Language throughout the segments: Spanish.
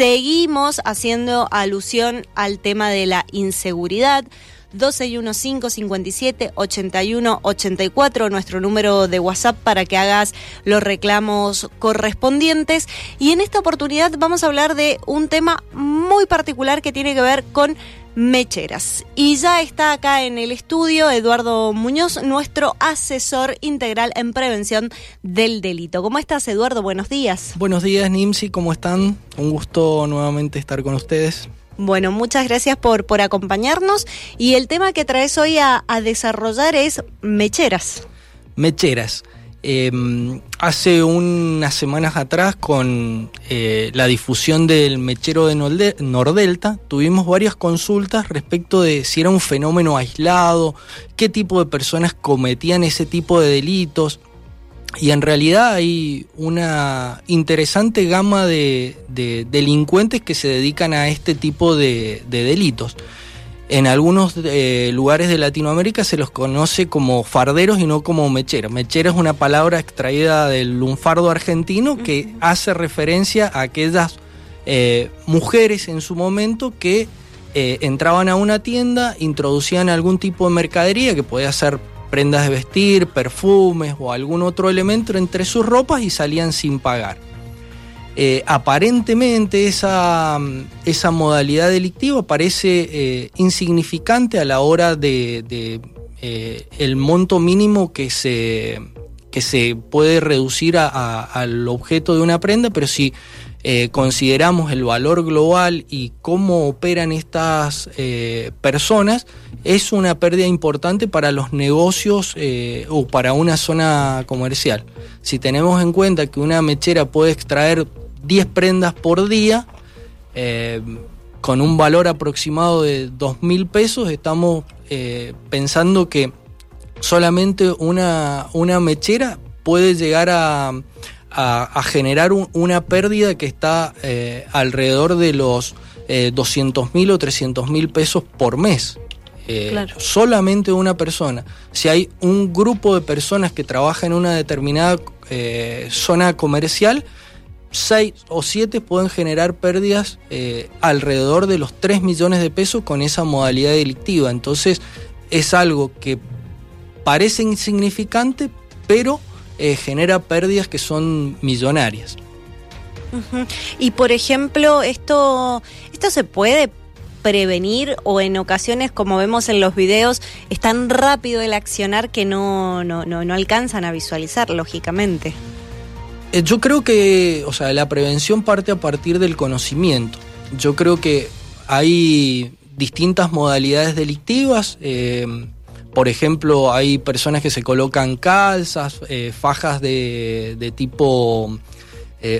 seguimos haciendo alusión al tema de la inseguridad. 1215578184, nuestro número de WhatsApp para que hagas los reclamos correspondientes. Y en esta oportunidad vamos a hablar de un tema muy particular que tiene que ver con mecheras. Y ya está acá en el estudio Eduardo Muñoz, nuestro asesor integral en prevención del delito. ¿Cómo estás, Eduardo? Buenos días. Buenos días, Nimsi, ¿cómo están? Un gusto nuevamente estar con ustedes. Bueno, muchas gracias por, por acompañarnos. Y el tema que traes hoy a, desarrollar es mecheras. Mecheras. Em, hace unas semanas atrás, con eh, la difusión del mechero de Nordelta, tuvimos varias consultas respecto de si era un fenómeno aislado, qué tipo de personas cometían ese tipo de delitos. Y en realidad hay una interesante gama de, delincuentes que se dedican a este tipo de, delitos. En algunos eh, lugares de Latinoamérica se los conoce como farderos y no como mecheros. Mechera es una palabra extraída del lunfardo argentino que hace referencia a aquellas eh, mujeres en su momento que eh, entraban a una tienda, introducían algún tipo de mercadería que podía ser prendas de vestir, perfumes o algún otro elemento entre sus ropas y salían sin pagar. Eh, aparentemente esa, esa, modalidad delictiva parece eh, insignificante a la hora de, eh, el monto mínimo que se, que se puede reducir al objeto de una prenda, pero si consideramos el valor global y cómo operan estas personas, es una pérdida importante para los negocios o para una zona comercial. Si tenemos en cuenta que una mechera puede extraer 10 prendas por día, eh, con un valor aproximado de 2 mil pesos, estamos eh, pensando que solamente una, una mechera puede llegar a, generar una pérdida que está alrededor de los 200 mil o 300 mil pesos por mes. Eh, solamente una persona. Si hay un grupo de personas que trabaja en una determinada eh, zona comercial, seis o siete pueden generar pérdidas eh, alrededor de los 3 millones de pesos con esa modalidad delictiva. Entonces es algo que parece insignificante, pero genera pérdidas que son millonarias. Y por ejemplo, esto, esto se puede prevenir o en ocasiones, como vemos en los videos, es tan rápido el accionar que no, no, no, alcanzan a visualizar, lógicamente. Eh, yo creo que, o sea, la prevención parte a partir del conocimiento. Yo creo que hay distintas modalidades delictivas. Eh, por ejemplo, hay personas que se colocan calzas, eh, fajas de, de tipo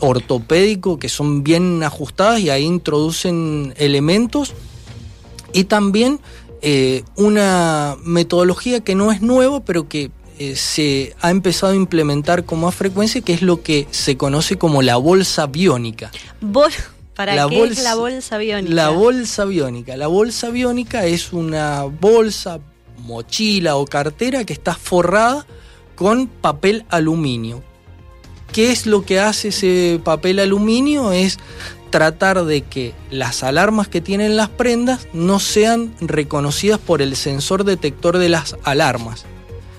ortopédico que son bien ajustadas y ahí introducen elementos y también una metodología que no es nueva, pero que eh, se ha empezado a implementar con más frecuencia, que es lo que se conoce como la bolsa biónica. ¿Para qué es la bolsa biónica? La bolsa biónica. La bolsa biónica es una bolsa, mochila o cartera que está forrada con papel aluminio. ¿Qué es lo que hace ese papel aluminio? Es tratar de que las alarmas que tienen las prendas no sean reconocidas por el sensor detector de las alarmas.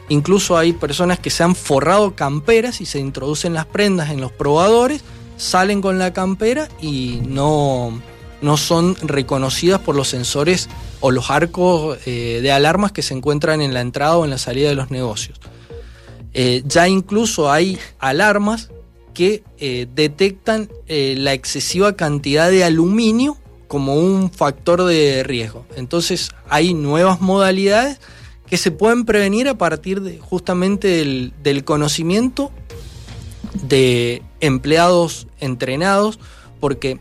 Incluso hay personas que se han forrado camperas y se introducen las prendas en los probadores, salen con la campera y no, no son reconocidas por los sensores o los arcos eh, de alarmas que se encuentran en la entrada o en la salida de los negocios. Eh, ya incluso hay alarmas que eh, detectan la excesiva cantidad de aluminio como un factor de riesgo. Entonces hay nuevas modalidades que se pueden prevenir a partir de, justamente del, conocimiento de empleados entrenados, porque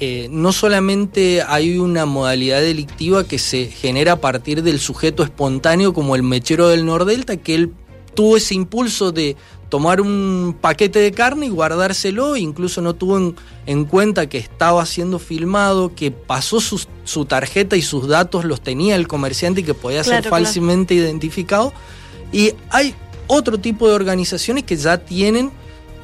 eh, no solamente hay una modalidad delictiva que se genera a partir del sujeto espontáneo como el mechero del Nordelta, que él tuvo ese impulso de tomar un paquete de carne y guardárselo, incluso no tuvo en, cuenta que estaba siendo filmado, que pasó su, tarjeta y sus datos los tenía el comerciante y que podía ser falsamente identificado. Y hay otro tipo de organizaciones que ya tienen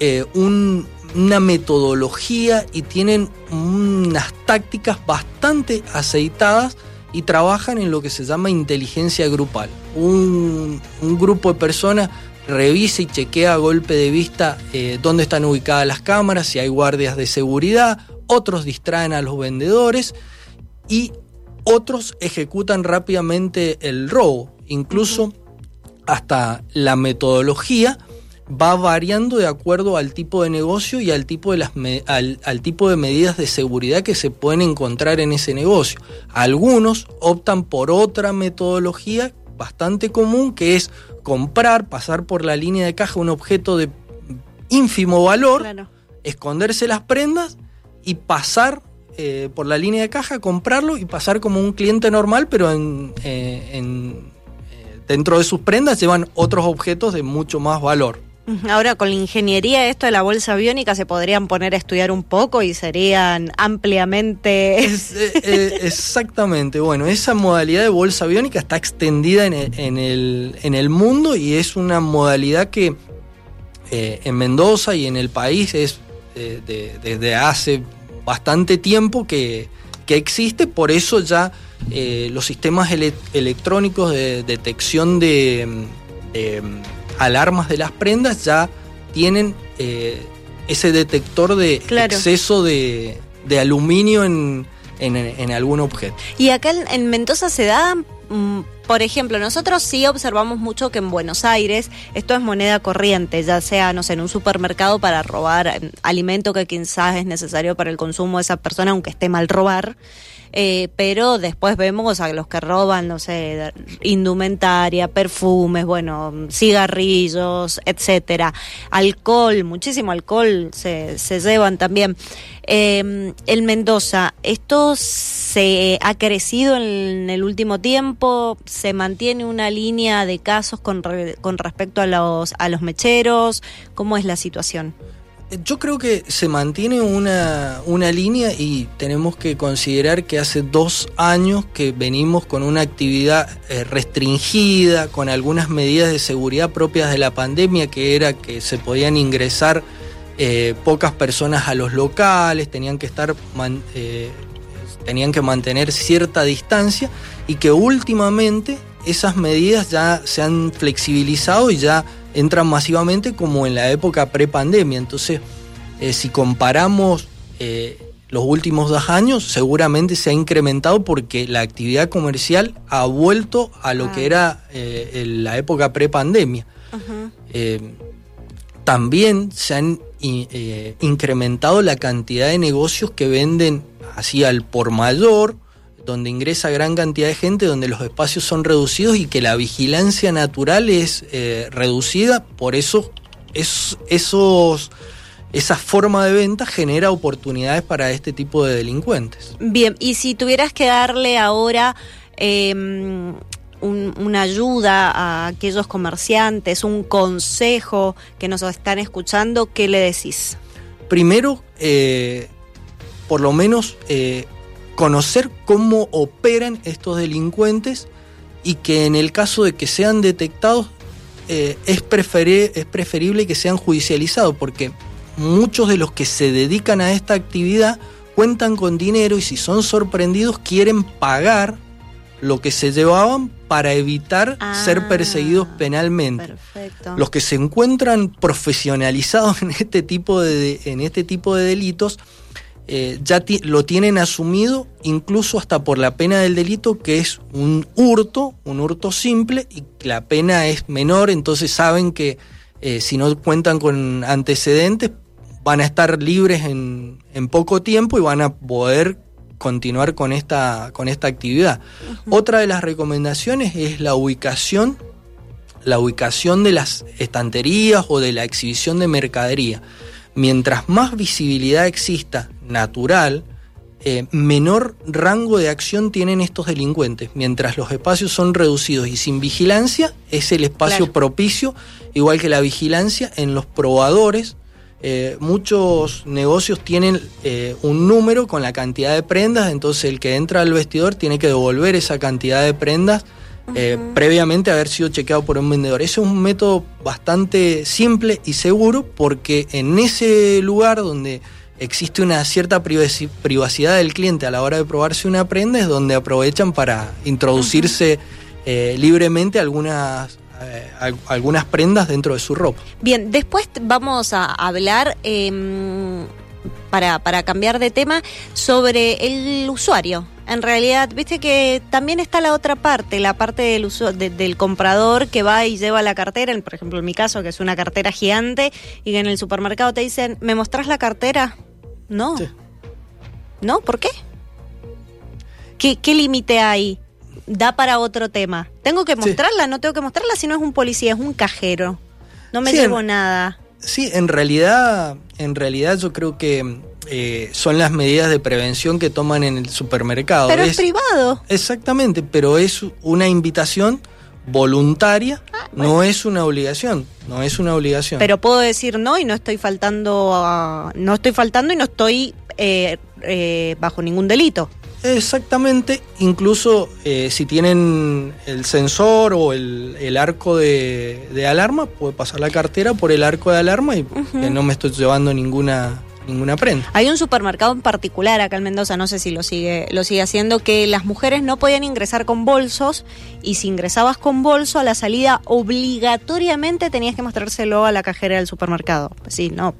eh, un una metodología y tienen unas tácticas bastante aceitadas y trabajan en lo que se llama inteligencia grupal. Un, grupo de personas revisa y chequea a golpe de vista eh, dónde están ubicadas las cámaras, si hay guardias de seguridad, otros distraen a los vendedores y otros ejecutan rápidamente el robo. Incluso hasta la metodología va variando de acuerdo al tipo de negocio y al tipo de, las al, tipo de medidas de seguridad que se pueden encontrar en ese negocio. Algunos optan por otra metodología bastante común que es comprar, pasar por la línea de caja un objeto de ínfimo valor, esconderse las prendas y pasar eh, por la línea de caja, comprarlo y pasar como un cliente normal, pero en, eh, en, eh, dentro de sus prendas llevan otros objetos de mucho más valor. Ahora con la ingeniería esto de la bolsa biónica se podrían poner a estudiar un poco y serían ampliamente... Eh, eh, exactamente, bueno, esa modalidad de bolsa biónica está extendida en el, en el, mundo y es una modalidad que eh, en Mendoza y en el país es desde hace bastante tiempo que, existe, por eso ya los sistemas electrónicos de detección de alarmas de las prendas ya tienen eh, ese detector de exceso de, aluminio en, algún objeto. Y acá en, Mendoza se da, mm, por ejemplo, nosotros sí observamos mucho que en Buenos Aires esto es moneda corriente, ya sea, no sé, en un supermercado para robar eh, alimento que quizás es necesario para el consumo de esa persona, aunque esté mal robar. Eh, pero después vemos a los que roban, no sé, indumentaria, perfumes, bueno, cigarrillos, etcétera, alcohol, muchísimo alcohol se, se llevan también. Eh, el Mendoza, ¿esto se ha crecido en el último tiempo? ¿Se mantiene una línea de casos con, con respecto a los, a los mecheros? ¿Cómo es la situación? Yo creo que se mantiene una, línea y tenemos que considerar que hace dos años que venimos con una actividad eh, restringida, con algunas medidas de seguridad propias de la pandemia, que era que se podían ingresar eh, pocas personas a los locales, tenían que estar eh, tenían que mantener cierta distancia y que últimamente esas medidas ya se han flexibilizado y ya entran masivamente como en la época prepandemia. Entonces, eh, si comparamos eh, los últimos dos años, seguramente se ha incrementado porque la actividad comercial ha vuelto a lo que ah. era eh, la época prepandemia. también se han incrementado la cantidad de negocios que venden así al por mayor, donde ingresa gran cantidad de gente, donde los espacios son reducidos y que la vigilancia natural es eh, reducida, por eso es, esos, esa forma de venta genera oportunidades para este tipo de delincuentes. Bien, y si tuvieras que darle ahora... Em, una ayuda a aquellos comerciantes, un consejo que nos están escuchando, ¿qué le decís? Primero, eh, por lo menos eh, conocer cómo operan estos delincuentes y que en el caso de que sean detectados eh, es, es preferible que sean judicializados porque muchos de los que se dedican a esta actividad cuentan con dinero y si son sorprendidos quieren pagar lo que se llevaban para evitar ser ah, perseguidos penalmente. Los que se encuentran profesionalizados en este tipo de, en este tipo de delitos eh, ya lo tienen asumido incluso hasta por la pena del delito que es un hurto, un hurto simple y la pena es menor, entonces saben que eh, si no cuentan con antecedentes van a estar libres en, poco tiempo y van a poder continuar con esta, con esta actividad. Otra de las recomendaciones es la ubicación, la ubicación de las estanterías o de la exhibición de mercadería mientras más visibilidad exista natural, eh, menor rango de acción tienen estos delincuentes. Mientras los espacios son reducidos y sin vigilancia, es el espacio propicio, igual que la vigilancia en los probadores. Eh, muchos negocios tienen eh, un número con la cantidad de prendas, entonces el que entra al vestidor tiene que devolver esa cantidad de prendas eh, previamente haber sido chequeado por un vendedor. Ese es un método bastante simple y seguro porque en ese lugar donde existe una cierta privacidad del cliente a la hora de probarse una prenda es donde aprovechan para introducirse eh, libremente algunas eh, algunas prendas dentro de su ropa. Bien, después vamos a hablar, em, para, para cambiar de tema, sobre el usuario. En realidad, viste que también está la otra parte, la parte del, uso, del comprador que va y lleva la cartera, por ejemplo en mi caso, que es una cartera gigante, y que en el supermercado te dicen, ¿me mostrás la cartera? No. ¿No? ¿Por qué? ¿Qué, qué límite hay? da para otro tema. ¿Tengo que mostrarla? No tengo que mostrarla si no es un policía, es un cajero. No me llevo nada. Sí, en realidad, en realidad yo creo que eh, son las medidas de prevención que toman en el supermercado. Pero es, privado. Exactamente, pero es una invitación voluntaria, no es una obligación, no es una obligación. Pero puedo decir no y no estoy faltando, no estoy faltando y no estoy eh, eh, bajo ningún delito. Exactamente, incluso eh, si tienen el sensor o el, arco de, alarma, puede pasar la cartera por el arco de alarma y no me estoy llevando ninguna ninguna prenda. Hay un supermercado en particular acá en Mendoza, no sé si lo sigue, lo sigue haciendo, que las mujeres no podían ingresar con bolsos y si ingresabas con bolso a la salida obligatoriamente tenías que mostrárselo a la cajera del supermercado. Pues sí, no,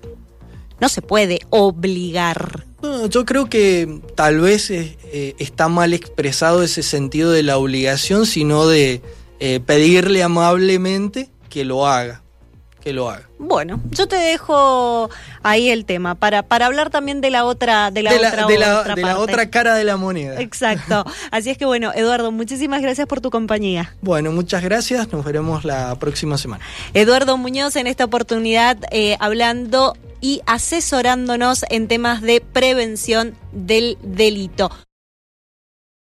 no se puede obligar. yo creo que tal vez eh, está mal expresado ese sentido de la obligación, sino de eh, pedirle amablemente que lo haga. Que lo haga. Bueno, yo te dejo ahí el tema para, para hablar también de la otra de la, otra, de la, de la otra cara de la moneda. Exacto. Así es que bueno, Eduardo, muchísimas gracias por tu compañía. Bueno, muchas gracias. Nos veremos la próxima semana. Eduardo Muñoz en esta oportunidad eh, hablando y asesorándonos en temas de prevención del delito.